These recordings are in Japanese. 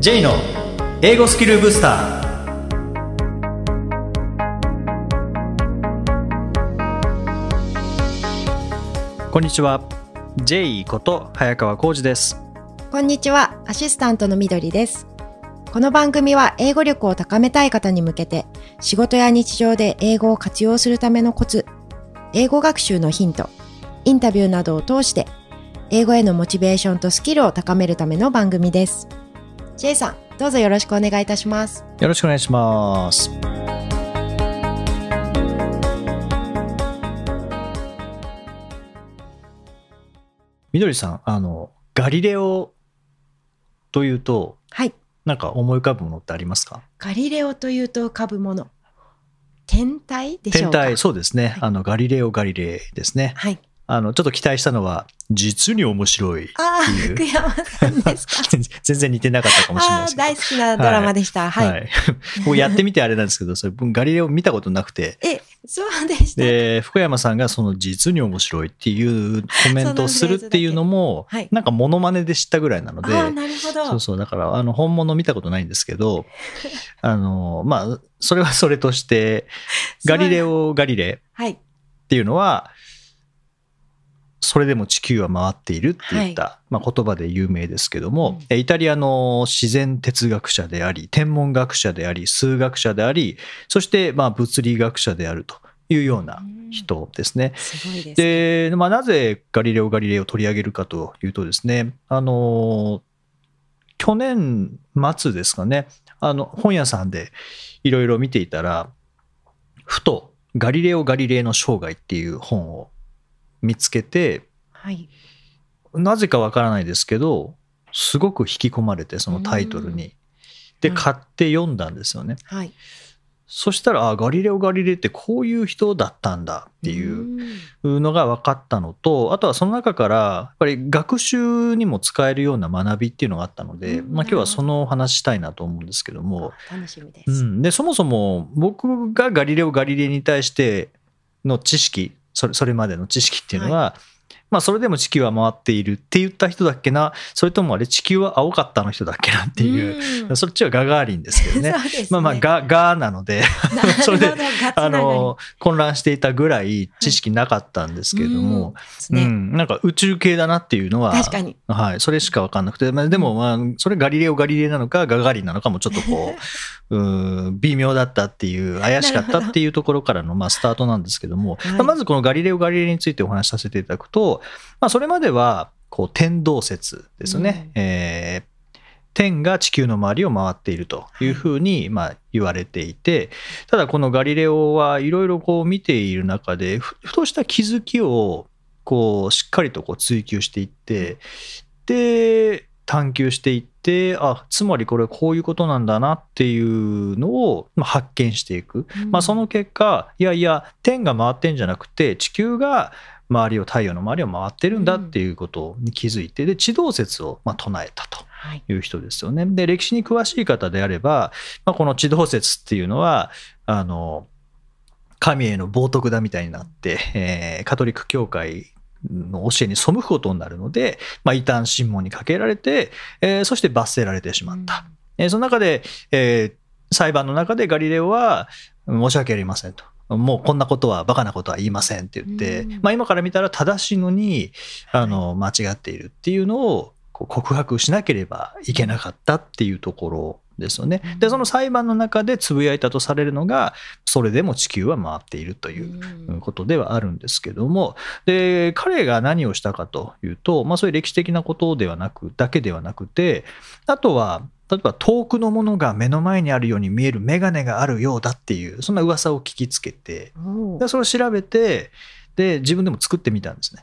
J の英語スキルブスターこんにちは J こと早川浩二ですこんにちは、アシスタントのみどりです。この番組は英語力を高めたい方に向けて、仕事や日常で英語を活用するためのコツ、英語学習のヒント、インタビューなどを通して、英語へのモチベーションとスキルを高めるための番組です。J さん、どうぞよろしくお願いいたします。よろしくお願いしますみどりさんあのガリレオというとはい。なんか思い浮かぶものってありますか？ガリレオというと浮かぶもの。天体でしょ天うか？体そうですね、はいあのガリレオ・ガリレイですねはい。あのちょっと期待したのは実に面白いっていう福山さんですか？全然似てなかったかもしれないですけど大好きなドラマでした。はい。はい、もうやってみてあれなんですけどそれ僕ガリレオ見たことなくてえ、そうでした。で福山さんがその実に面白いっていうコメントをするっていうのもはいなんかモノマネで知ったぐらいなのでああ、なるほど。そうそうだからあの本物見たことないんですけど あのまあそれはそれとしてガリレオ・ガリレ。っていうのはそれでも地球は回っているって言った、まあ、言葉で有名ですけども、イタリアの自然哲学者であり天文学者であり数学者でありそしてまあ物理学者であるというような人ですね。で、まあ、なぜガリレオ・ガリレイを取り上げるかというとですねあの去年末ですかねあの本屋さんでいろいろ見ていたらふと「ガリレオ・ガリレイの生涯」っていう本を見つけてはい。なぜかわからないですけどすごく引き込まれてそのタイトルに。ではい買って読んだんですよね。はい。そしたらあガリレオ・ガリレイってこういう人だったんだっていううのが分かったのとあとはその中からやっぱり学習にも使えるような学びっていうのがあったので、うんまあ、今日はそのお話したいなと思うんですけども、あ楽しみでうす。ん、でそもそも僕がガリレオ・ガリレイに対しての知識それそれまでの知識っていうのは、まあ、それでも地球は回っているって言った人だっけな？それともあれ地球は青かったの人だっけなっていう、うん。そっちはガガーリンですけどね。ね。まあまあガガーなので。それであの混乱していたぐらい知識なかったんですけれども、ですね。うん、なんか宇宙系だなっていうのは確かに。はい、それしか分かんなくて、まあ、でも、まあ、それガリレオ・ガリレイなのかガガーリンなのかもちょっとこう うん微妙だったっていう怪しかったっていうところからのまあスタートなんですけども、はい。まあまずこのガリレオ・ガリレイについてお話しさせていただくと、まあ、それまではこう天動説ですよね。えー天が地球の周りを回っているというふうにまあ言われていて、ただこのガリレオはいろいろこう見ている中でふふとした気づきをこうしっかりとこう追求していってで探求していってあつまりこれこういうことなんだなっていうのをまあ発見していく、まあ、その結果いやいや天が回ってんじゃなくて地球が周りを太陽の周りを回ってるんだっていうことに気づいてで地動説をまあ唱えたと。はい。いう人ですよね。で歴史に詳しい方であれば、まあ、この地動説っていうのはあの神への冒涜だみたいになって、えーカトリック教会の教えに背くことになるので、まあ、異端審問にかけられて、えーそして罰せられてしまった。えーその中で、えー裁判の中でガリレオは申し訳ありませんと。もうこんなことはバカなことは言いませんって言って、うん。まあ、今から見たら正しいのにあの間違っているっていうのをこう告白しなければいけなかったっていうところですよね。でその裁判の中でつぶやいたとされるのがそれでも地球は回っているといううん。ことではあるんですけども。で彼が何をしたかというと、まあ、そういう歴史的なことではなくだけではなくてあとは例えば遠くのものが目の前にあるように見える眼鏡があるようだっていうそんな噂を聞きつけてでそれを調べてで自分でも作ってみたんですね。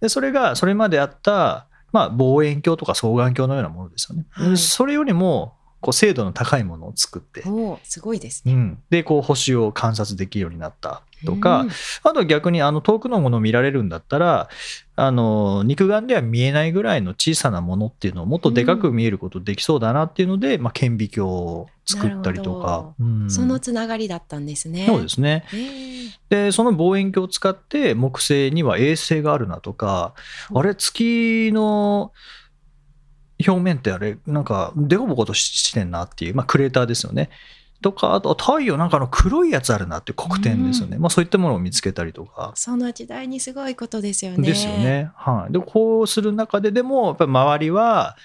でそれがそれまであった、まあ、望遠鏡とか双眼鏡のようなものですよね。はいそれよりもこう精度の高いものを作って、すごいですね。うん、でこう星を観察できるようになったとか、うん。あとは逆にあの遠くのものを見られるんだったらあの肉眼では見えないぐらいの小さなものっていうのをもっとでかく見えることできそうだなっていうので、まあ、顕微鏡を作ったりとか、うん。そのつながりだったんですね。そうですね。でその望遠鏡を使って木星には衛星があるなとかあれ月の表面ってあれなんかデコボコとしてんなっていう、まあ、クレーターですよね。とかあと太陽なんかの黒いやつあるなっていう黒点ですよね、まあ、そういったものを見つけたりとか。その時代にすごいことですよね。ですよね。はい、でこうする中ででもやっぱり周りは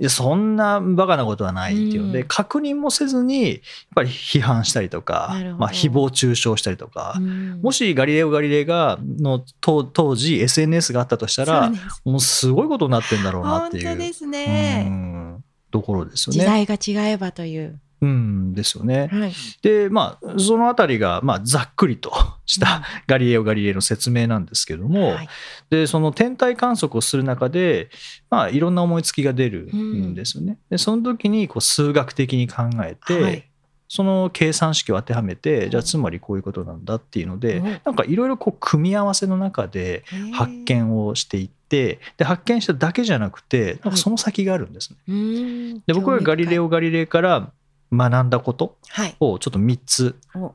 いやそんなバカなことはないっていう。ので、うん。確認もせずにやっぱり批判したりとかまあ、誹謗中傷したりとか、うん。もしガリレオ・ガリレイがの当当時 SNS があったとしたらもうすごいことになってんだろうなっていう。本当ですね。うん。ところですよ時ね。代が違えばという。うんですよね。はい。でまあそのあたりが、まあ、ざっくりと したうん。ガリレオ・ガリレイの説明なんですけども、はい。でその天体観測をする中で、まあ、いろんな思いつきが出るんですよね。でその時にこう数学的に考えて、はい。その計算式を当てはめて、うん。じゃあつまりこういうことなんだっていうので、うん。なんかいろいろこう組み合わせの中で発見をしていってで発見しただけじゃなくてなんかその先があるんですね。で僕がガリレオ・ガリレイから学んだことはい。をちょっと3つお。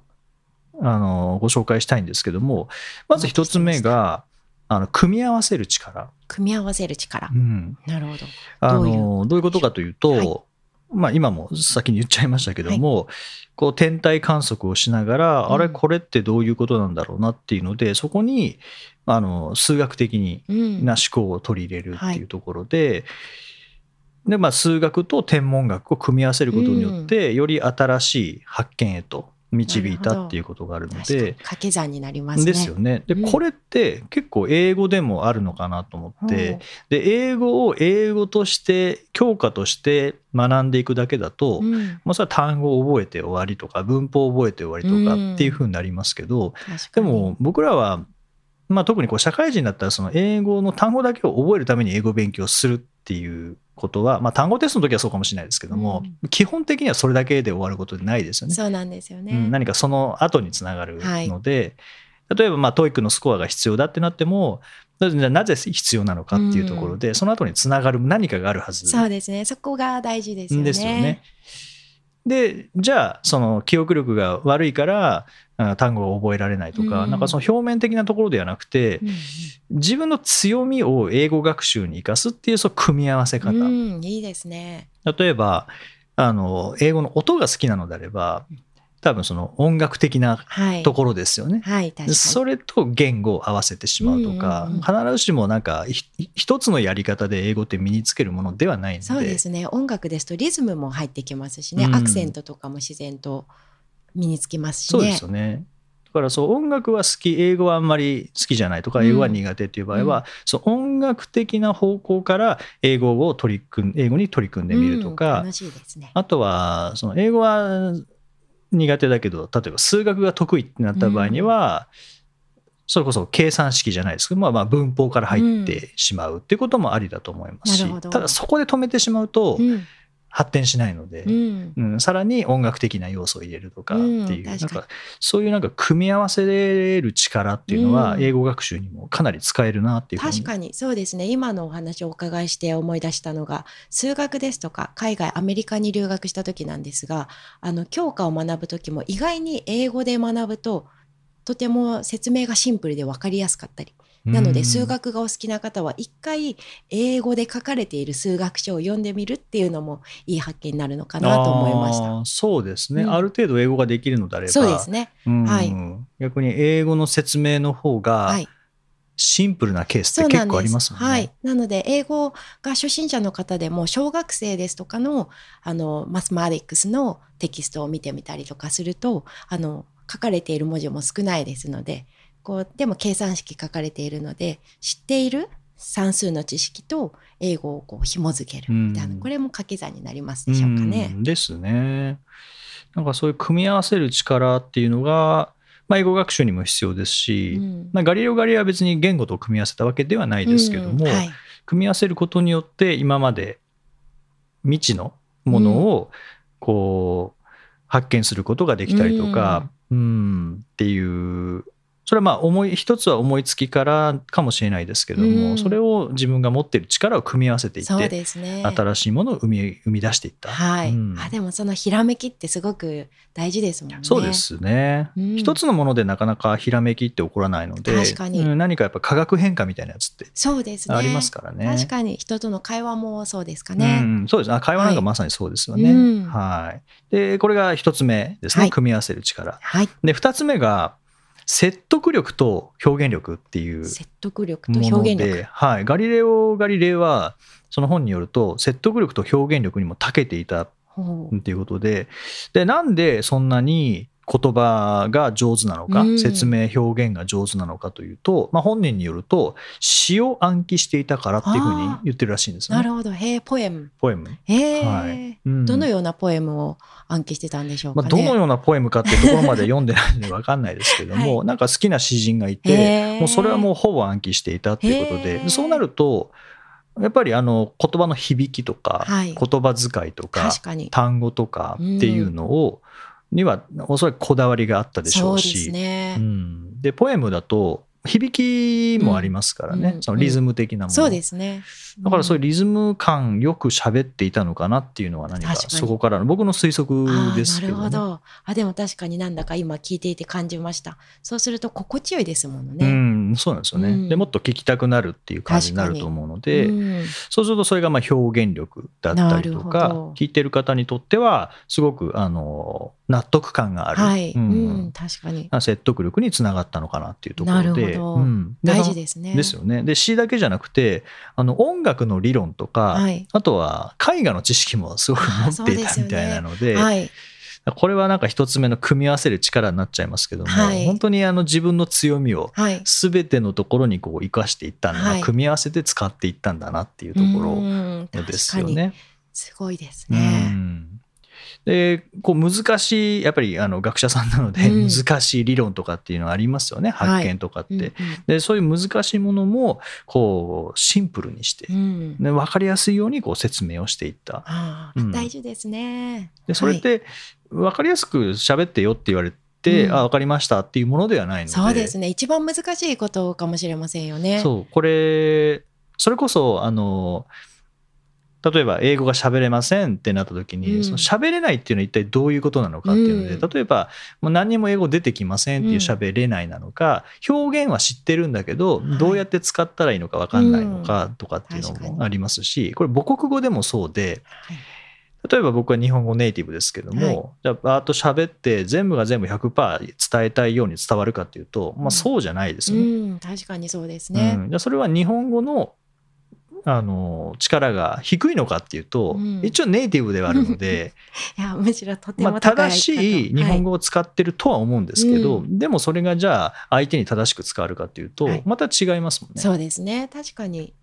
あのご紹介したいんですけどもまず1つ目があの組み合わせる力。組み合わせる力。う。ん。なるほど。あどういう？のどういうことかというと、はい。まあ、今も先に言っちゃいましたけども、こう天体観測をしながら、うん。あれこれってどういうことなんだろうなっていうのでそこにあの数学的にうん。な思考を取り入れるっていうところで,、でまあ、数学と天文学を組み合わせることによって、より新しい発見へと導いたっていうことがあるので。掛け算になりますね。ですよね。で、うんこれって結構英語でもあるのかなと思って、で英語を英語として教科として学んでいくだけだと、ほううんもうそれは単語を覚えて終わりとか文法を覚えて終わりとかっていうふうになりますけど、確かにでも僕らは、まあ、特にこう社会人だったらその英語の単語だけを覚えるために英語勉強するっていうことは、まあ、単語テストの時はそうかもしれないですけども、基本的にはそれだけで終わることでないですよね。そうなんですよね。うん、何かその後につながるので、例えばまあ TOEIC のスコアが必要だってなってもじゃあなぜ必要なのかっていうところで、その後につながる何かがあるはずそうですね。そこが大事ですよね。ですよね。でじゃあその記憶力が悪いからあ単語が覚えられないとか、うん。なんかその表面的なところではなくて、うん。自分の強みを英語学習に生かすっていうその組み合わせ方、うん、いいですね。例えばあの英語の音が好きなのであれば多分その音楽的なはい。ところですよね。はい、確かに。それと言語を合わせてしまうとか、うんうんうん必ずしもなんかひ一つのやり方で英語って身につけるものではないのでそうですね。音楽ですとリズムも入ってきますしね、うんアクセントとかも自然と身につきますしね。そうですよね。だからそう音楽は好き英語はあんまり好きじゃないとか英語は苦手っていう場合は、うんそう音楽的な方向から英語を取り組ん英語に取り組んでみるとうんか、楽しいですね。あとはその英語は苦手だけど例えば数学が得意ってなった場合には、それこそ計算式じゃないですけど、まあ、まあ文法から入ってしまうっていうこともありだと思いますし、なるほど。ただそこで止めてしまうとうん、発展しないので、うん、うん、さらに音楽的な要素を入れるとかっていう、うんなん確かそういうなんか組み合わせる力っていうのはうん。英語学習にもかなり使えるなっていう確かにそうですね。今のお話をお伺いして思い出したのが数学ですとか海外アメリカに留学した時なんですがあの教科を学ぶ時も意外に英語で学ぶととても説明がシンプルで分かりやすかったりなので数学がお好きな方は一回英語で書かれている数学書を読んでみるっていうのもいい発見になるのかなと思いました。そうですね、うんある程度英語ができるのであればそうですね。うんはい逆に英語の説明の方がはい。シンプルなケースって結。構ありますもんね。はい。なので、英語が初心者の方でも、小学生ですとかの、あの、マスマティックスのテキストを見てみたりとかすると、あの、書かれている文字も少ないですので、こう、でも計算式書かれているので、知っている算数の知識と英語をこう紐付ける。みたいな、うんこれも掛け算になりますでしょうかね。う。ん。ですね。なんかそういう組み合わせる力っていうのが、まあ、英語学習にも必要ですし、うん。まあ、ガリレオ・ガリレイは別に言語と組み合わせたわけではないですけども、うん。はい。組み合わせることによって今まで未知のものをこう発見することができたりとか、うん。っていうそれはまあ思い一つは思いつきからかもしれないですけども、うんそれを自分が持っている力を組み合わせていってですね。新しいものを生み生み出していった、はい、うんあでもそのひらめきってすごく大事ですもんね。そうで。すね、うん一つのものでなかなかひらめきって起こらないので確かにうん何かやっぱ化学変化みたいなやつってそうですね。ありますからね。確かに人との会話もそうですかうね。ん、そうですあ会話なんかまさにそうですよね。うんはい、でこれが一つ目ですね、はい組み合わせる力。はい。で二つ目が説得力と表現力っていう説得力と表現力。で、はい、ガリレオ・ガリレイはその本によると説得力と表現力にも長けていたっていうことで。でなんでそんなに言葉が上手なのか、うん説明表現が上手なのかというと、まあ、本人によると詩を暗記していたからっていうふうに言ってるらしいんですよね。なるほど。へえ、ポエム。ポエム、へえ、はいうんどのようなポエムを暗記してたんでしょうかまあ、ね。どのようなポエムかっていうところまで読んでないので分かんないですけども、はなんか好きな詩人がいへてーもうそれはもうほぼ暗記していたっていうことでそうなるとやっぱりあの言葉の響きとか、はい言葉遣いとか確かに。単語とかっていうのを、にはおそらくこだわりがあったでしょそうしすね。うん、でポエムだと響きもありますからね、うんそのリズム的なもの、そうですね。だからそういううリズム感よく喋っていたのかなっていうのは何かそこからの僕の推測ですけどね。なるほど。あ、でも確かになんだか今聞いていて感じました。そうすると心地よいですものうね。ん、そうなんですよね、うん。でもっと聞きたくなるっていう感じになると思うので、うん。そうするとそれがまあ表現力だったりとか聞いてる方にとってはすごくあの納得感がある、はい、ううんん、確かに。説得力につながったのかなっていうところで。大事ですね。ですよね。で詩だけじゃなくてあの音楽の理論とか、はい。あとは絵画の知識もすごく持っていたみたいなのではい。これはなんか一つ目の組み合わせる力になっちゃいますけども、はい本当にあの自分の強みをはい。全てのところにこう生かしていったんだな、はい組み合わせて使っていったんだなっていうとこうんろですよね。すごいですうね。んでこう難しいやっぱりあの学者さんなのでうん難しい理論とかっていうのはありますよね、はい発見とかって。うんうんでそういう難しいものもこうシンプルにして、うんで分かりやすいようにこう説明をしていった。うん大事ですね。でそれっはいて分かりやすく喋ってよって言われて、うんあ分かりましたっていうものではないのでそうですね。一番難しいことかもしれませんよね。そうこれそれこそあの例えば英語が喋れませんってなった時に、うん。その喋れないっていうのは一体どういうことなのかっていうので、うん。例えばもう何にも英語出てきませんっていう喋れないなのか、表現は知ってるんだけど、はい。どうやって使ったらいいのか分かんないのかとかっていうのもありますしこれ母国語でもそうではい。例えば僕は日本語ネイティブですけども、はい。じゃあバーッと喋って全部が全部100%伝えたいように伝わるかっていうと、まあ、そうじゃないですよね。うん、確かにそうですね。うん、じゃあそれは日本語のあの力が低いのかっていうと、うん一応ネイティブではあるので、いや、むしろとてまあ、も高い正しい日本語語。を使ってるとは思うんですけど、うでもそれがじゃあ相手に正しく使われるかっていうと、はいまた違いますもんね。そうですね。確かに。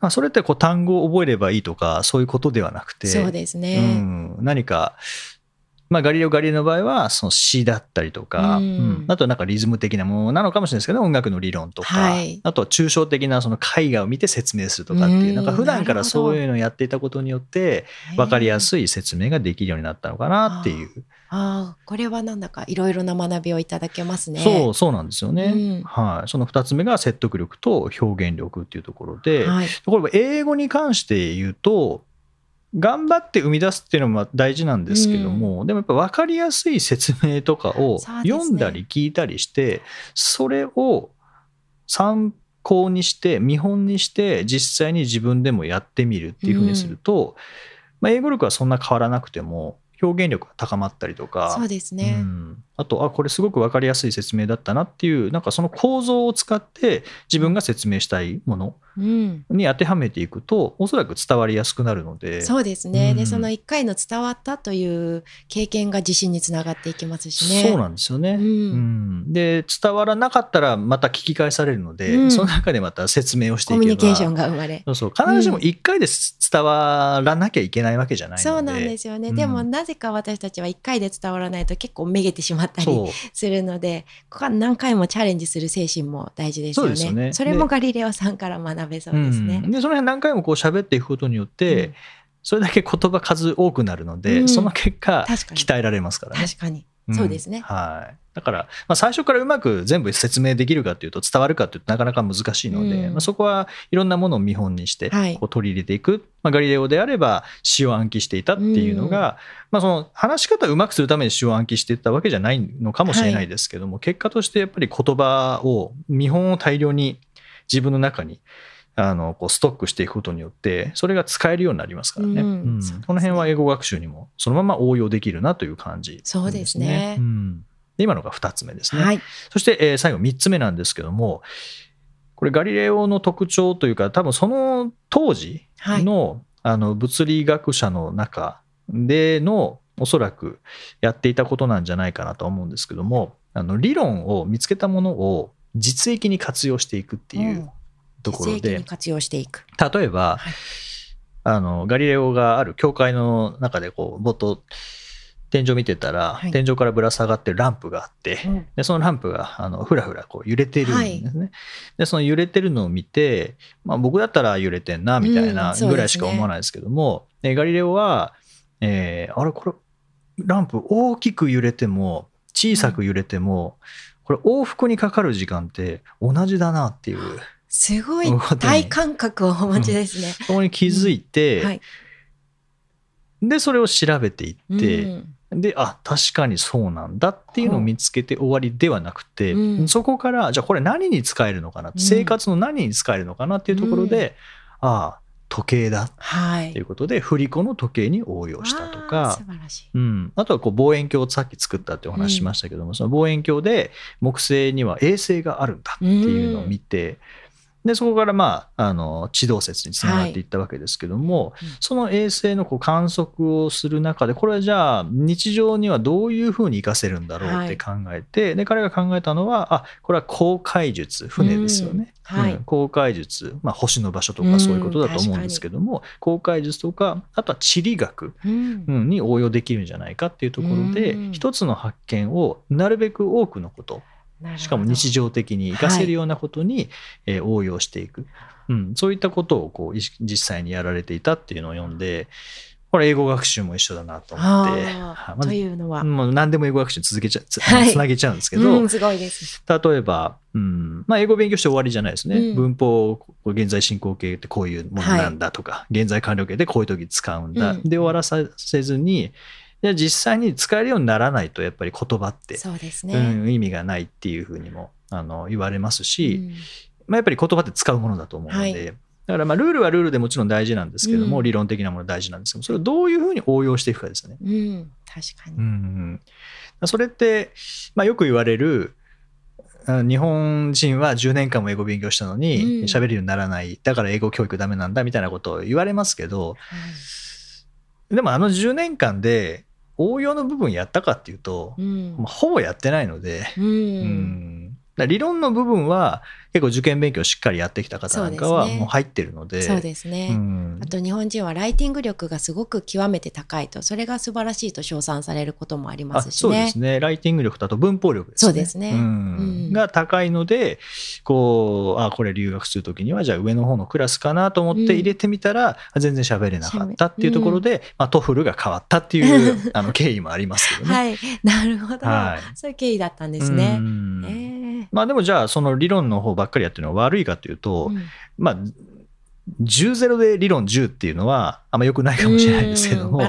まあ、それってこう単語を覚えればいいとかそういうことではなくてそうですうね。ん、何か、まあ、ガリレオ・ガリレイの場合はその詩だったりとか、うん。うん。あとはなんかリズム的なものなのかもしれないですけど音楽の理論とか、はい。あとは抽象的なその絵画を見て説明するとかっていう、うんなん。か普段からそういうのをやっていたことによって分かりやすい説明ができるようになったのかなっていう、ああ、これはなんだかいろいろな学びをいただけますね。そうそうなんですよね、うん。はい、その2つ目が説得力と表現力っていうところで、はい。これは英語に関して言うと頑張って生み出すっていうのも大事なんですけども、でもやっぱ分かりやすい説明とかを読んだり聞いたりしてそ,、れを参考にして見本にして実際に自分でもやってみるっていうふうにすると、まあ、英語力はそんな変わらなくても表現力が高まったりとか。そうですね。うん、あとあこれすごく分かりやすい説明だったなっていうなんかその構造を使って自分が説明したいものうん。に当てはめていくとおそらく伝わりやすくなるのでそうですね。で、うんその一回の伝わったという経験が自信につながっていきますしね。そうなんですよね、うんうんで伝わらなかったらまた聞き返されるので、うんその中でまた説明をしていけばコミュニケーションが生まれ。そうそう必ずしも1回で伝わらなきゃいけないわけじゃないのでそうなんですよね。うんでもなぜか私たちは一回で伝わらないと結構めげてしまったりするので、ここは何回もチャレンジする精神も大事ですよね。そよねそれもガリレオさんから学べそうですね。うんでその辺何回もこう喋っていくことによって、うんそれだけ言葉数多くなるので、うんその結果鍛えられますからね。確かに。ん。そうですね。はい。だから、まあ、最初からうまく全部説明できるかというと伝わるかというとなかなか難しいので、うん。まあ、そこはいろんなものを見本にしてはい。こう取り入れていく、まあ、ガリレオであれば詩を暗記していたっていうのが、まあ、その話し方をうまくするために詩を暗記していったわけじゃないのかもしれないですけども、結果としてやっぱり言葉を見本を大量に自分の中にあのこうストックしていくことによってそれが使えるようになりますからね、うん。うん。この辺は英語学習にもそのまま応用できるなという感じそうですね。うん。で今のが2つ目ですね。はい。そして、えー最後3つ目なんですけども、これガリレオの特徴というか、多分その当時の,、あの物理学者の中でのおそらくやっていたことなんじゃないかなと思うんですけども、あの理論を見つけたものを実益に活用していくっていうところで。実益に、活用していく。例えば、はい。あのガリレオがある教会の中でこうぼっと天井見てたら、はい。天井からぶら下がってるランプがあって、うん。でそのランプがあのふらふらこう揺れてるんですね、でその揺れてるのを見て、まあ、僕だったら揺れてんなみたいなぐらいしか思わないですけども、でガリレオは、えーあれこれランプ大きく揺れても小さく揺れても、これ往復にかかる時間って同じだなっていうすごいそういうことに大感覚をお持ちですね。そこに気づいて、はい。でそれを調べていって、うんであ確かにそうなんだっていうのを見つけて終わりではなくて、うんそこからじゃあこれ何に使えるのかな、うん生活の何に使えるのかなっていうところで、ああ時計だはい。っていうことで振り子の時計に応用したとか素。晴らしい。うん、あとはこう望遠鏡をさっき作ったってお話ししましたけども、その望遠鏡で木星には衛星があるんだっていうのを見て、でそこからまああの地動説につながっていったわけですけども、い。うん。その衛星のこう観測をする中でこれはじゃあ日常にはどういうふうに活かせるんだろうって考えて、で彼が考えたのはあこれは航海術船ですよね、うん。はい。うん。航海術、まあ、星の場所とかそういうことだと思うんですけども、航海術とかあとは地理学うん。うんに応用できるんじゃないかっていうところで、うん。一つの発見をなるべく多くのことしかも日常的に活かせるようなことに、えー応用していく、うん、そういったことをこう実際にやられていたっていうのを読んでこれ英語学習も一緒だなと思って。というのは。もう何でも英語学習続けちゃつ, はい。つなげちゃうんですけど、うん、すごいです。例えば、うん。まあ、英語勉強して終わりじゃないですね、うん。文法現在進行形ってこういうものなんだとか、現在完了形でこういう時使うんだ、うん。で終わらさせずにじゃあ実際に使えるようにならないとやっぱり言葉って、そうですね。うん、意味がないっていうふうにもあの言われますし、うん。まあ、やっぱり言葉って使うものだと思うので、はい。だからまあルールはルールでもちろん大事なんですけども、うん。理論的なもの大事なんですけどそれをどういうふうに応用していくかですよね。うん、確かに。うんそれって、まあ、よく言われるあ日本人は10年間も英語勉強したのにうん。喋、るようにならない。だから英語教育ダメなんだみたいなことを言われますけどでもあの10年間で応用の部分やったかっていうと、うん。まあほぼやってないので、うん。うん理論の部分は結構受験勉強しっかりやってきた方なんかはもう入ってるので。そうですね。うん。あと日本人はライティング力がすごく極めて高いとそれが素晴らしいと称賛されることもありまあすしね。そうです。ね。ライティング力だと文法力ですね。そうですね。ん。うん。が高いので、こう、あ、これ留学するときには、じゃあ上の方のクラスかなと思って入れてみたら、あ全然喋れなかったっていうところで、まあ、 TOEFL が変わったっていう あの経緯もありますけどね。はい、なるほど、はい。そういう経緯だったんですね。う。ん。ええまあでもじゃあその理論の方ばっかりやってるのは悪いかというと、うん。まあ10ゼロで理論10っていうのはあんま良くないかもしれないですけども、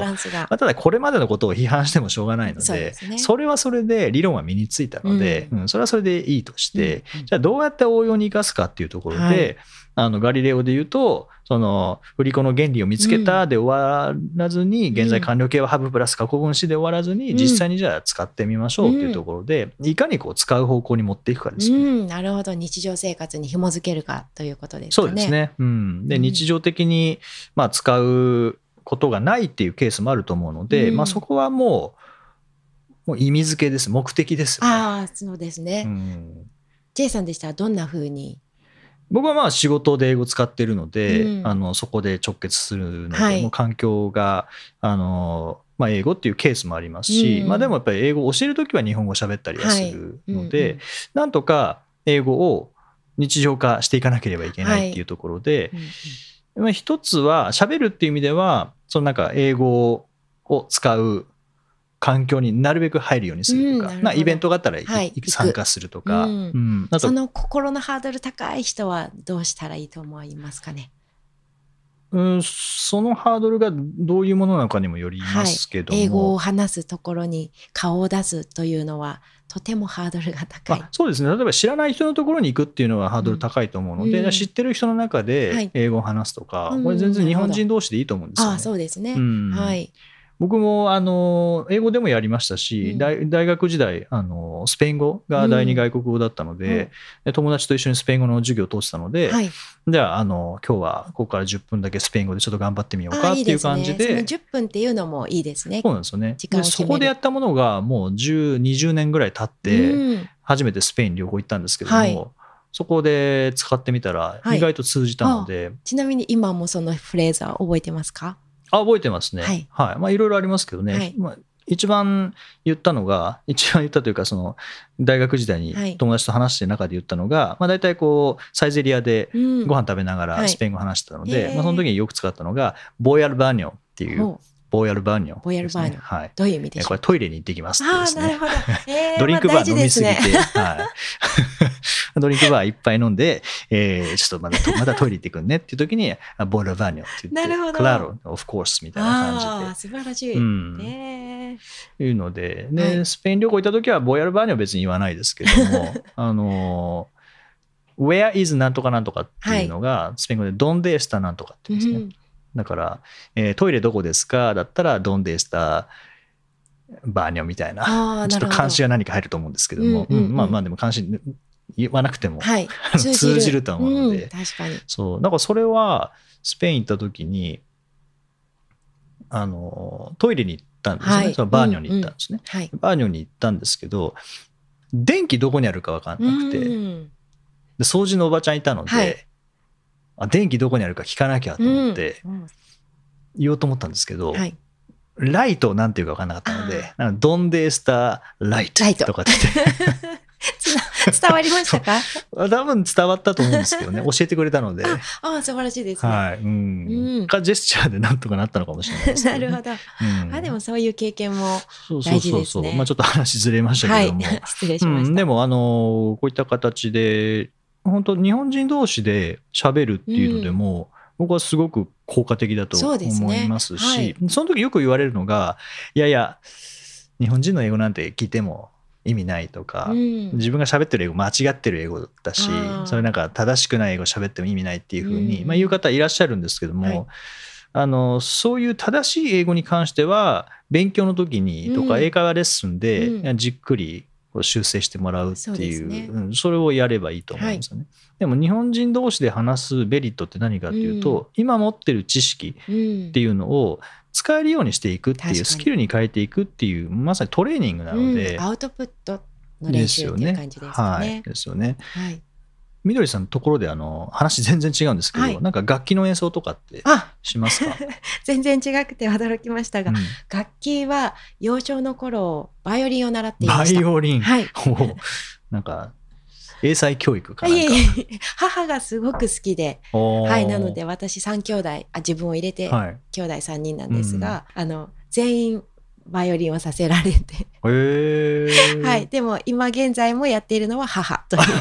ただこれまでのことを批判してもしょうがないのでそね。それはそれで理論は身についたので、ううんそれはそれでいいとして、うんうん。じゃあどうやって応用に生かすかっていうところで、はいあのガリレオで言うとその振り子の原理を見つけたで終わらずに、現在完了形はハブプラス過去分詞で終わらずに、うん。実際にじゃあ使ってみましょうっていうところで、いかにこう使う方向に持っていくかですよね。うん、なるほど。日常生活に紐づけるかということですかね。そうですね。うん、でうん。日常的に、まあ、使うことがないっていうケースもあると思うので、うん。まあ、そこはもうもう意味付けです。目的ですよね、ああそうですね。うん。J さんでしたらどんな風に僕はまあ仕事で英語使ってるので、うん。あのそこで直結するので、はい。もう環境があの、まあ、英語っていうケースもありますし、うん。まあ、でもやっぱり英語を教える時は日本語喋ったりはするので、はい。うんうん。なんとか英語を日常化していかなければいけないっていうところで、うんうん。まあ、一つは喋るっていう意味ではそのなんか英語を使う環境になるべく入るようにするとか、うんなイベントがあったらいはい参加するとか、うん。とその心のハードル高い人はどうしたらいいと思いますかね？うん、そのハードルがどういうものなのかにもよりますけども、英語を話すところに顔を出すというのはとてもハードルが高い。あ。そうですね。例えば知らない人のところに行くっていうのはハードル高いと思うので、うん。知ってる人の中はでい。英語を話すとか、うんこれ全然日本人同士でいいと思うんですよね。ああそうですね。うん。はい。僕もあの英語でもやりましたし、うん。大大学時代あのスペイン語が第二外国語だったので,、で友達と一緒にスペイン語の授業を通ってたので、はい。じゃああの今日はここから10分だけスペイン語でちょっと頑張ってみようあかっていうあいいですね。感じで。その10分っていうのもいいですね。そうなんですよね。そこでやったものがもう10、20年ぐらい経って、うん。初めてスペイン旅行行ったんですけども、はい。そこで使ってみたらはい。意外と通じたので、ちなみに今もそのフレーズは覚えてますか？あ覚えてますね。はい。まあいろいろありますけどね。はい。まあ一番言ったのが、一番言ったというか、その大学時代にはい。友達と話してる中で言ったのが、まあ大体こう、サイゼリアでうん。ご飯食べながはい。らスペイン語話してたので、へー。まあその時によく使ったのが、ボイアルバーニョっていうボイアルバーニョね、ボイアルバーニョはい。どういう意味でしょう？えこれトイレに行ってきますってですね。ああなるほど。えー ドリンクバー飲みすすねて、はい。ドリンクバーいっぱい飲んで、えー、ちょっとまだと まだトイレ行ってくんねっていう時に、あボイラーバーニョって言って、なるほどクラロ、オフコースみたいなあ感あ素晴らしい。じで。うん。ねいうので、ねはいスペイン旅行行った時はボイアルバーニョは別に言わないですけども、あの、Where is なんとかなんとかっていうのが、スペイン語で Donde está なんとかってえ言うんですね。だから、えートイレどこですか？だったら Donde está バーニョみたいな。ちょっと。監視が何か入ると思うんですけども、うんうんうんうんまあまあでも監視言わなくても、はい。通じると思うのでん確かに。そう、なんかそれはスペイン行った時に、あの、トイレに行ったんですね。はいそのバーニョに行ったんですね。はい。バーニョに行ったんですけど、電気どこにあるか分かんなくて、でうん掃除のおばちゃんいたので、はいあ電気どこにあるか聞かなきゃと思ってうん。言おうと思ったんですけど、はい。ライトなんていうか分かんなかったのであ、なんかドンデースターライトとかって伝わりましたか？多分伝わったと思うんですけどね、教えてくれたので、ああ素晴らしいですね。はい、うん。うん。か、ジェスチャーでなんとかなったのかもしれないですね。なるほど。うん。あでもそういう経験もそうそう大事ですね。まあちょっと話ずれましたはいけども、失礼しました。うん、でもあのこういった形で本当日本人同士で喋るっていうのでも、僕はすごく効果的だと思いますしはい。その時よく言われるのがいやいや日本人の英語なんて聞いても意味ないとか、うん。自分が喋ってる英語間違ってる英語だしそれなんか正しくない英語喋っても意味ないっていうふうに、うん。まあ、言う方いらっしゃるんですけども、はい。あのそういう正しい英語に関しては勉強の時にとかうん。英会話レッスンで、うん。じっくり修正してもらうっていうすね。うんそれをやればいいと思うんですよね。でも日本人同士で話すメリットって何かっていうと、今持ってる知識うん。っていうのを使えるようにしていくっていうスキルに変えていくっていうまさにトレーニングなので、うん。アウトプットの練習っていう感じですかはい。ね。ですよね。はい。みどりさんのところであの話全然違うんですけど、はい。なんか楽器の演奏とかってあしますか、全然違くて驚きましたが、うん。楽器は幼少の頃バイオリンを習っていまバした。イオリン、はい。なんか英才教育かなんか。いえいえ母がすごく好きで、はい、なので私3兄弟あ自分を入れてはい。兄弟3人なんですが、あの全員バイオリンをさせられて、はい、でも今現在もやっているのは母という。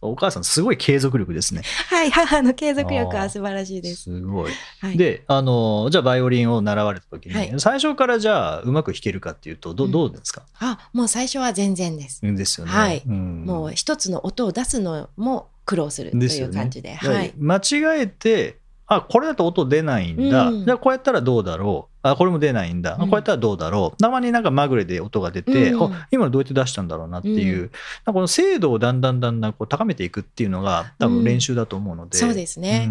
お母さんすごい継続力ですね。はい。母の継続力は素晴らしいです。すごい。はい、であのじゃあバイオリンを習われた時に、はい。最初からじゃあうまく弾けるかっていうとど,、うん。どうですか？あもう最初は全然です。ですよね、はい。うん。もう一つの音を出すのも苦労するという感じで、だからはい、間違えてあこれだと音出ないんだ、うん。じゃあこうやったらどうだろう。あこれも出ないんだ、あうん。こうやったらどうだろう。たまになんかまぐれで音が出て、うん。あ今のどうやって出したんだろうなっていう、うん。この精度をだんだんだんだんこう高めていくっていうのが多分練習だと思うので、そうですね。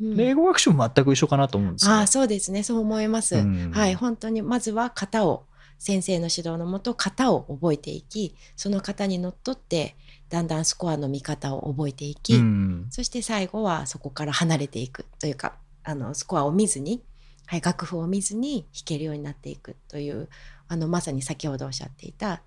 で英語学習も全く一緒かなと思うんですよ。ああそうですね。そう思います。うん。はい本当にまずは型を先生の指導のもと型を覚えていきその型にのっとってだんだんスコアの見方を覚えていき、うん。そして最後はそこから離れていくというかあのスコアを見ずに、はい、楽譜を見ずに弾けるようになっていくというあのまさに先ほどおっしゃっていた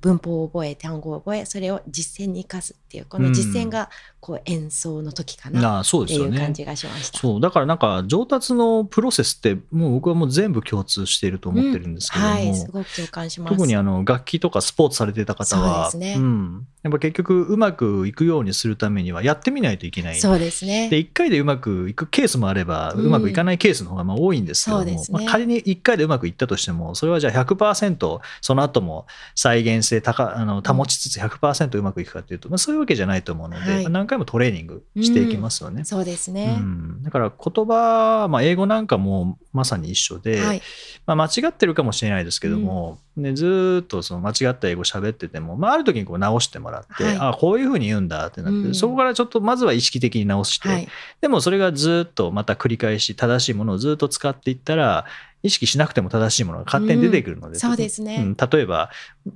文法を覚え単語を覚えそれを実践に生かすっていうこの実践がこう演奏の時かなあそうって。いう感じがしました。そうだからなんか上達のプロセスってもう僕はもう全部共通していると思ってるんですけども、うんはい、すごく共感します。特にあの楽器とかスポーツされてた方はそうですねん、やっぱ結局うまくいくようにするためにはやってみないといけない。そうですね。で1回でうまくいくケースもあれば、ううんまくいかないケースの方がまあ多いんですけども、そうですねまあ、仮に1回でうまくいったとしてもそれはじゃあ100%その後も再現性高あの保ちつつ100%うまくいくかというと、まあ、そういうわけじゃないと思うので、はいまあ何回もトレーニングしていきますよね。そうですうね。ん、だから言葉、まあ、英語なんかもまさに一緒で、はい。まあ、間違ってるかもしれないですけども、ね、ずーっとその間違った英語喋ってても、まあ、ある時にこう直してもらって、はい。あこういうふうに言うんだってなって、うん。そこからちょっとまずは意識的に直して、はい。でもそれがずーっとまた繰り返し正しいものをずーっと使っていったら意識しなくても正しいものが勝手に出てくるので、うんそうですね。ん例えば、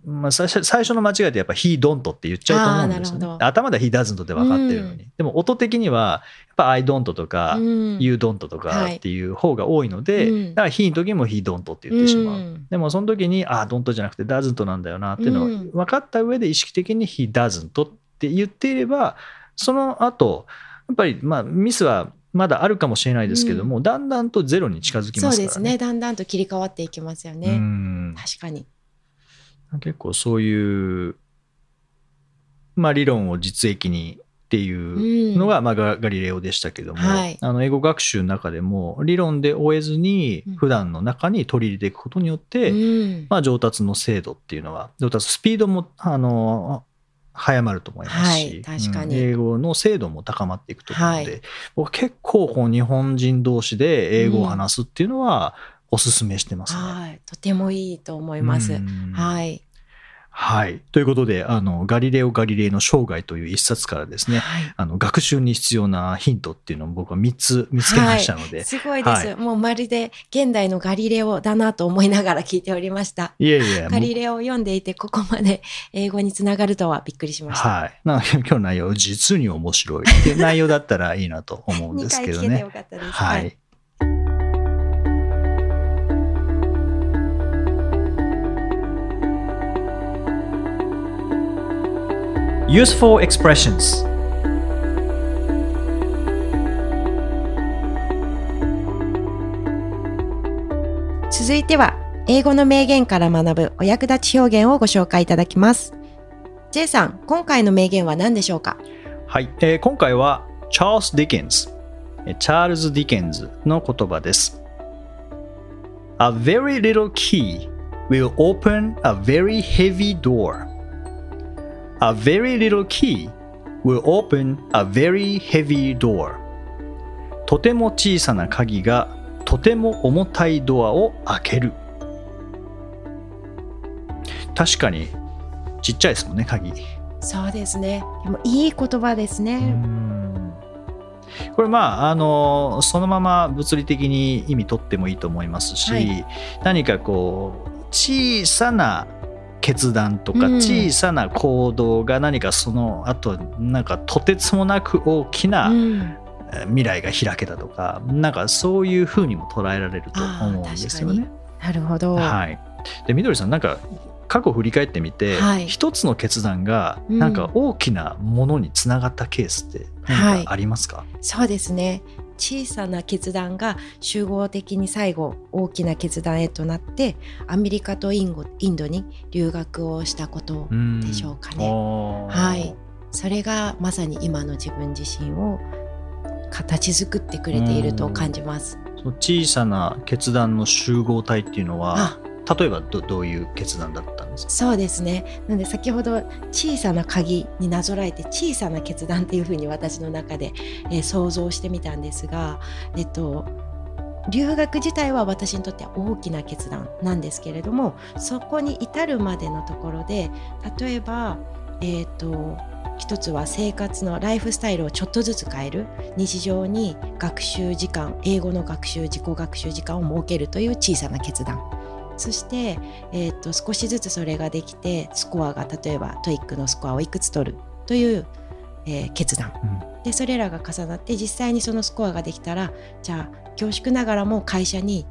まあ、最初最初の間違いでやっぱ「he don't」って言っちゃうと思うんですよ、ね。頭では「he doesn't」って分かってるのに、でも音的にはぱ「I don't」とか、うん、You don't とかっていう方が多いので、うんだから He の時も He don't って言ってしまう。うんでもその時に、あ、don't じゃなくて doesn't なんだよなっていうのをうん分かった上で意識的に He doesn't って言っていれば、その後、やっぱりまあミスはまだあるかもしれないですけども、だんだんとゼロに近づきますからね。そうですね。だんだんと切り替わっていきますようね。ん確かに。結構そういう、まあ、理論を実益にっていうのが、まあ、ガガリレオでしたけども、はい。あの英語学習の中でも理論で終えずにうん。普段の中に取り入れていくことによって、うん。まあ、上達の精度っていうのは上達スピードもあの早まると思いますし、はい確かに。うん。英語の精度も高まっていくと思うので、はい。僕結構こう日本人同士で英語を話すっていうのはおすすめしてますね。はい。とてもいいと思います。うん。はい。はい。ということで、あの、ガリレオ・ガリレイの生涯という一冊からですね、はいあの、学習に必要なヒントっていうのを僕は3つ見つけましたので、すごいです、はいもうまるで現代のガリレオだなと思いながら聞いておりました。い、えいえ、ガリレオを読んでいてここまで英語につながるとはびっくりしました。はい。なので今日の内容、実に面白いっていう内容だったらいいなと思うん2です 回聞けてけどね。よかったです。は。い。Useful expressions 続いては英語の名言から学ぶお役立ち表現をご紹介いただきます。J さん、今回の名言は何でしょうか？はい、えー今回はチャールズ・ディケンズ、えーチャールズ・ディケンズの言葉です。A very little key will open a very heavy door. A very little key will open a very heavy door. とても小さな鍵がとても重たいドアを開ける。確かにちっちゃいですもんね、鍵。そうですね。でもいい言葉ですね。これまああのそのまま物理的に意味取ってもいいと思いますし、はい何かこう小さな決断とかうん。小さな行動が何かその後なんかとてつもなく大きな未来が開けたとかなんかそういうふうにも捉えられると思うんですよね。なるほど。はい、でみどりさんなんか過去を振り返ってみて、はい。一つの決断がうん。なんか大きなものにつながったケースって何かありますか、そうですね。小さな決断が集合的に最後大きな決断へとなってアメリカとインゴインドに留学をしたことうんでしょうかね。はい。それがまさに今の自分自身を形作ってくれていると感じます。小さな決断の集合体っていうのはあ例えばどどういう決断だったんですか？そうですね。なので先ほど小さな鍵になぞらえて小さな決断っていうふうに私の中で、えー想像してみたんですが、えっと、留学自体は私にとっては大きな決断なんですけれどもそこに至るまでのところで例えば、えっと一つは生活のライフスタイルをちょっとずつ変える。日常に学習時間英語の学習自己学習時間を設けるという小さな決断。そして、えー、と少しずつそれができてスコアが例えば TOEIC のスコアをいくつ取るという、えー決断。でそれらが重なって実際にそのスコアができたらじゃあ恐縮ながらも会社に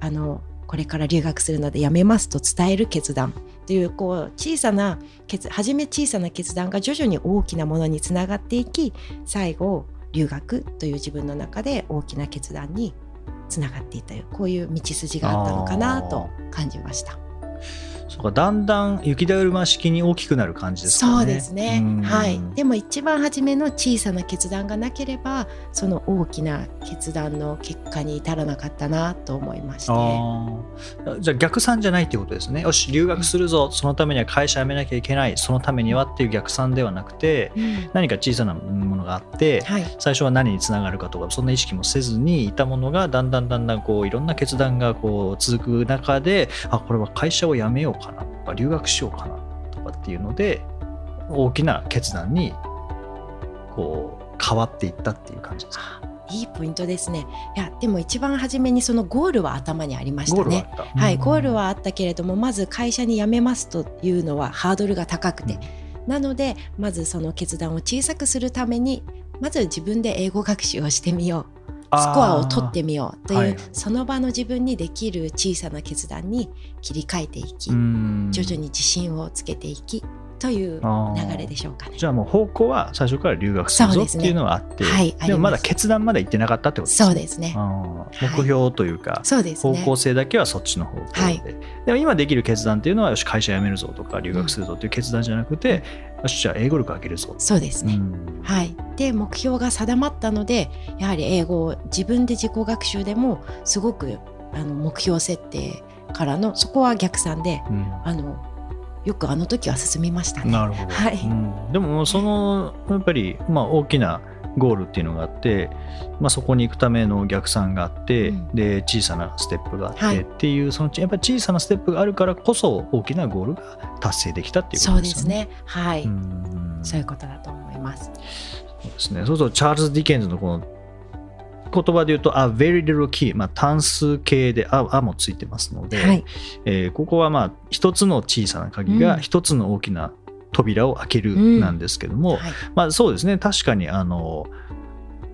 あのこれから留学するので辞めますと伝える決断っていうこう小さな決初め小さな決断が徐々に大きなものにつながっていき最後留学という自分の中で大きな決断につながっていたこういう道筋があったのかなと感じました。そうかだんだん雪だるま式に大きくなる感じですかね。そうですね。うん。はい。でも一番初めの小さな決断がなければその大きな決断の結果に至らなかったなと思いまして。じゃあ逆算じゃないっていうことですね。よし留学するぞ、そのためには会社辞めなきゃいけない。そのためにはっていう逆算ではなくてうん。何か小さなものがあってはい。最初は何につながるかとかそんな意識もせずにいたものがだんだんだんだんこういろんな決断がこう続く中であこれは会社を辞めようかなとか留学しようかなとかっていうので大きな決断にこう変わっていったっていう感じです。か。あいいポイントですね。いやでも一番初めにそのゴールは頭にありましたね。ルはた。はい、ゴールははあったけれどもまず会社に辞めますというのはハードルが高くて、なのでまずその決断を小さくするためにまず自分で英語学習をしてみよう。スコアを取ってみようという、はい。その場の自分にできる小さな決断に切り替えていき、徐徐々に自信をつけていきという流れでしょうかね。じゃあもう方向は最初から留学するぞっていうのはあって、はいでもまだ決断まで行ってなかったってことですね。そうですね。目標というか、そうですね。方向性だけはそっちの方向で、はい。でも今できる決断っていうのはよし会社辞めるぞとか留学するぞっていう決断じゃなくて、よしじゃあ英語力上げるぞ、そうですね。うん。はい、で目標が定まったのでやはり英語を自分で自己学習でもすごくあの目標設定からのそこは逆算でうん。あのよくあの時は進みましたね。なるほど、はいうんでもそのやっぱり、まあ、大きなゴールっていうのがあって、まあ、そこに行くための逆算があって、うんで小さなステップがあって、はいっていうそのやっぱり小さなステップがあるからこそ大きなゴールが達成できたっていうこそうでとですよね。すね。はい、うんそういうことだと思います。そうですね。そうすると、チャールズ・ディケンズのこの言葉で言うと、a very little key、まあ、単数形でああもついてますので、はい、えーここはまあ一つの小さな鍵がうん。一つの大きな扉を開けるうん。なんですけども、はい、まあそうですね、確かにあの、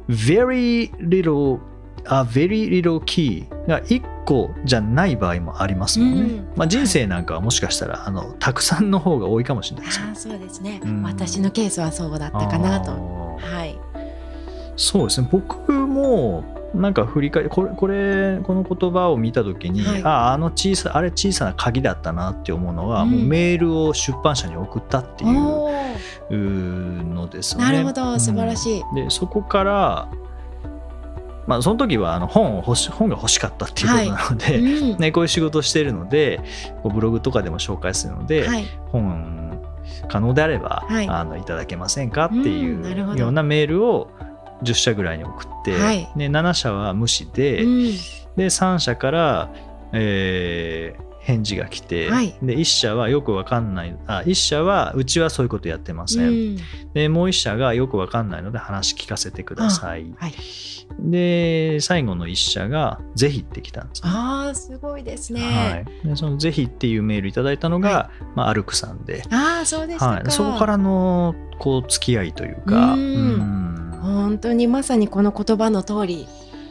very little, a very little key が1個じゃない場合もありますもんね。うん。まあ、人生なんかはもしかしたら、あのたくさんの方が多いかもしれないです。よああそうですね、うん。私のケースはそうだったかなと。はい、そうですね。僕もなんか振り返りこれこれこの言葉を見た時に、はい。あああの小さあれ小さな鍵だったなって思うのは、うん。もうメールを出版社に送ったっていうのですよね。なるほど素晴らしい。うんでそこからまあその時はあの本を欲し本が欲しかったっていうことなので、うん。ね、こういう仕事をしているのでブログとかでも紹介するので、はい、本可能であれば、はい。あのいただけませんかっていうようなメールを10社ぐらいに送って、はい。で7社は無視で,、うん。で3社から、えー返事が来て、はい。で1社はよくわかんないあ1社はうちはそういうことやってません、うん。でもう1社がよくわかんないので話聞かせてください、はい、で最後の1社がぜひって来たんですね。ああすごいですね。はい、でそのぜひっていうメールいただいたのが、まあ、アルクさんで、ああそうでしはい、そこからのこう付き合いというか、うん。うん本当にまさにこの言葉の通り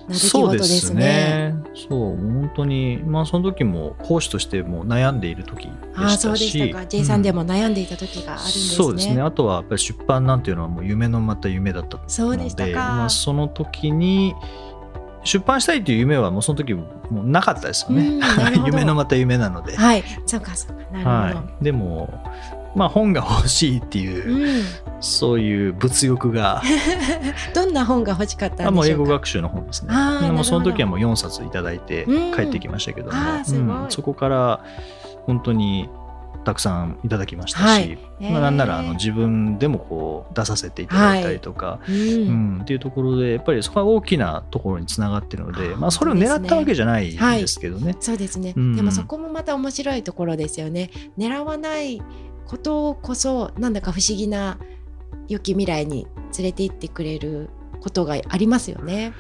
な出来事ですね。そうですね。そう、本当に、まあ、その時も講師としても悩んでいる時でああそうしたし。でしたか。J さんでもも悩んでいた時があるんですね。そうですね。あとはやっぱり出版なんていうのはもう夢のまた夢だったので、そうでしたかまあ、その時に出版したいという夢はもうその時もうなかったですよね。夢のまた夢なので。はい、そうかそうかなるほど。はい、でも、まあ、本が欲しいっていう、うん、そういう物欲が。どんな本が欲しかったんでしょうか？あもう英語学習の本ですね。あーなるほど。もうその時はもう4冊いただいてうん。帰ってきましたけども、あーすごい。うん。そこから本当にたくさんいただきましたし、はい。まあ、なんならあの自分でもこう出させていただいたりとか、うん。うん。っていうところでやっぱりそこは大きなところにつながってるのでまあ、それを狙ったわけじゃないんはいですけどね。そうですね、うん。でもそこもまた面白いところですよね。狙わないことこそなんだか不思議な良き未来に連れて行ってくれることがありますよね。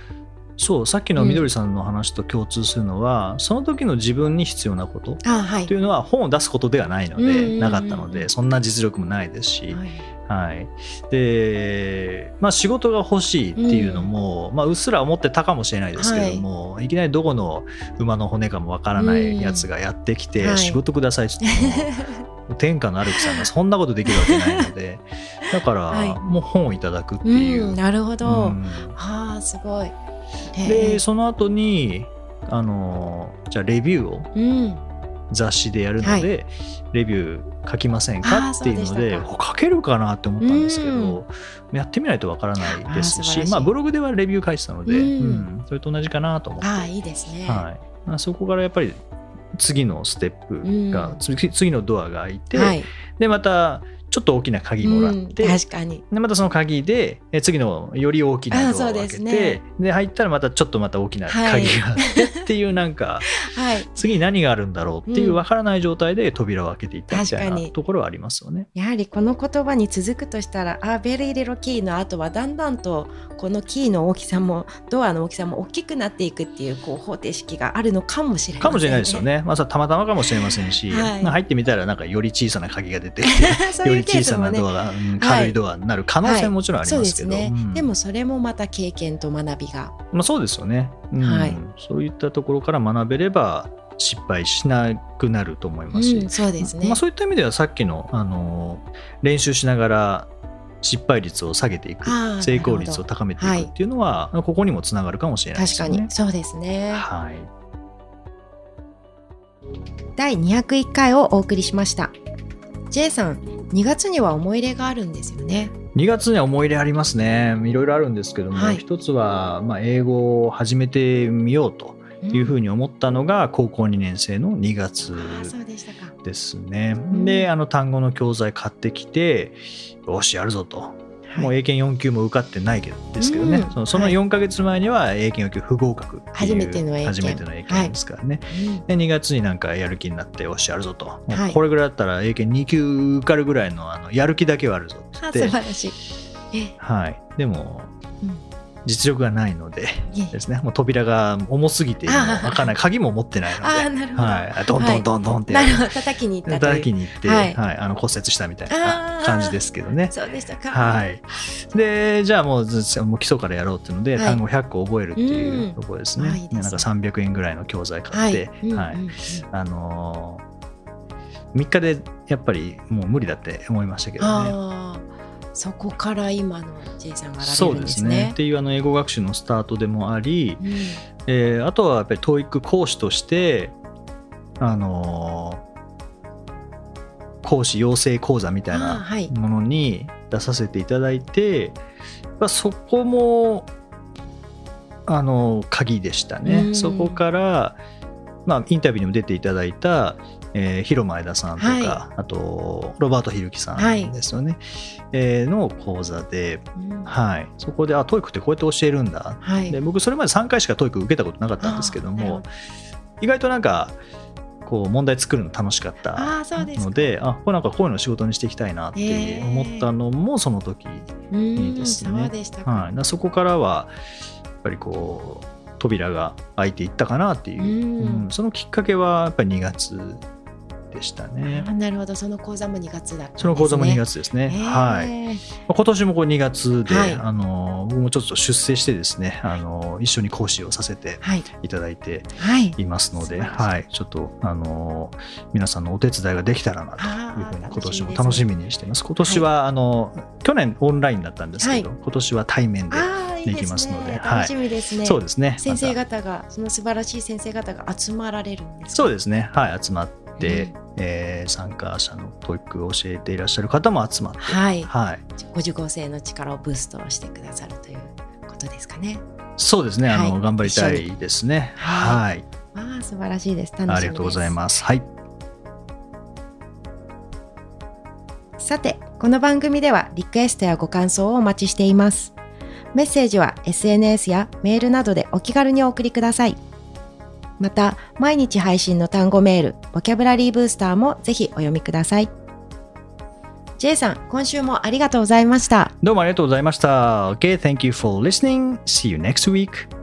そうさっきのみどりさんの話と共通するのは、その時の自分に必要なことあはい。というのは本を出すことではないので、うんうんうんなかったのでそんな実力もないですし、はい。はい、で、まあ、仕事が欲しいっていうのも、まあ、うっすら思ってたかもしれないですけども、い、きなりどこの馬の骨かもわからないやつがやってきて、はい。仕事くださいって言っても、天下の歩きさんがそんなことできるわけないので だから、はい。もう本をいただくっていう。うん、なるほど。うん。はあ、すごい。へでえその後にあのじゃあレビューをうん、雑誌でやるので、レビュー書きませんあかーっていうので書けるかなって思ったんですけうん。どやってみないとわからないですしまあ、ブログではレビュー書いてたので、うん。うん。それと同じかなと思って、ああ、いいですね。はい。まあ、そこからやっぱり次のステップが、うん次次のドアが開いて、はい。でまたちょっと大きな鍵もらって、うん確かに。でまたその鍵でえ次のより大きなドアを開けてねで入ったらまたちょっとまた大きな鍵があってっていうなんか はい。次何があるんだろうっていううん分からない状態で扉を開けていったみたいなところはありますよね。やはりこの言葉に続くとしたら、あ、ベリーリロキーの後はだんだんとこのキーの大きさもドアの大きさも大きくなっていくっていうこう方程式があるのかもしれない、かもしれないですよ。ね。まあ、たまたまかもしれませんし、はいまあ入ってみたらなんかより小さな鍵が出てより 小さなド。アが、うん軽いドアになる可能性ももちろんありますけど、ですね、うんでもそれもまた経験と学びが。まあ、そうですよね、うんはいそういったところから学べれば失敗しなくなると思いますし、うん、そうですね。まあ、そういった意味ではさっきの、あの練習しながら失敗率を下げていく成功率を高めていくっていうのは、ここにもつながるかもしれないですよね。確かにそうですね。はい、第201回をお送りしました。J さん、2月には思い入れがあるんですよね。2月には思い入れありますねいろいろあるんですけども、はい一つは、まあ、英語を始めてみようというふうに思ったのが高校2年生の2月ですね。んであの単語の教材買ってきてよしやるぞと。もうはい英検4級も受かってないけどですけどね、うん。そのそのはい。4か月前には英検4級不合格初めての英検。ですからね、うん。で2月になんかやる気になってよしやるぞと、はい。これぐらいだったら英検2級受かるぐらいのあのやる気だけはあるぞあって。素晴らしい。え、はい、でも、うん実力がないのでですね。もう扉が重すぎて開かない。鍵も持ってないので。はい、ドンドンドンドンって、叩きに行った。叩きに行って、ははい。いあの骨折したみたいな感じですけどね。そうでしたか。はい、でじゃあもうずもう基礎からやろうっていうので、はい。単語100個覚えるっていううんところですね。あいいですね。なんか300円ぐらいの教材は買って、はい。あのー、3日でやっぱりもう無理だって思いましたけどね。そこから今の J さんがられそうるんでね。ですすねっ。ていうあの英語学習のスタートでもあり、うんえーあとはやっぱり TOEIC 講師として、あのー講師養成講座みたいなはい。ものに出させていただいて、まあ、そこもあの鍵でしたうね。んそこから、まあ、インタビューにも出ていただいた、えー、ヒロ前田さんとか、はあとロバート・ヒルキさはい。んですよね、えーの講座で、うん。はい、そこであ TOEIC ってこうやって教えるんだ。はい。で僕それまで3回しか TOEIC 受けたことなかったんですけども意外となんかこう問題作るの楽しかった。のであこれなんかこういうの仕事にしていきたいなって思ったのもその時、うんいいですねそうでしたか。はい、そこからはやっぱりこう扉が開いていったかなっていう、うん。うん。そのきっかけはやっぱり2月でしたねあ。なるほど、その講座も2月だね。その講座も2月ですね。へーはい。今年もこう2月で、はいあの僕もちょっと出世してですね、あの一緒に講師をさせてはい。いただいてはい。いますので、素晴らしいはい、ちょっとあの皆さんのお手伝いができたらなというふうに今年も楽しみにしています。今年は、あの去年オンラインだったんですけど、は今年は対面で、できますのでね。はい楽しみですね。そうですね。先生方が、その素晴らしい先生方が集まられるんですか？そうですね。はい、集まって、うんえー参加者の TOEIC を教えていらっしゃる方も集まって、はい。はい、ご受講生の力をブーストしてくださるということですかね。そうですね。あの、はい頑張りたいですね。ははい、ああ、素晴らしいです。楽しみ。ありがとうございます。はい。さて、この番組ではリクエストやご感想をお待ちしています。メッセージは SNS やメールなどでお気軽にお送りください。また、毎日配信の単語メール、ボキャブラリーブースターもぜひお読みください。J さん、今週もありがとうございました。どうもありがとうございました。Okay, thank you for listening. See you next week.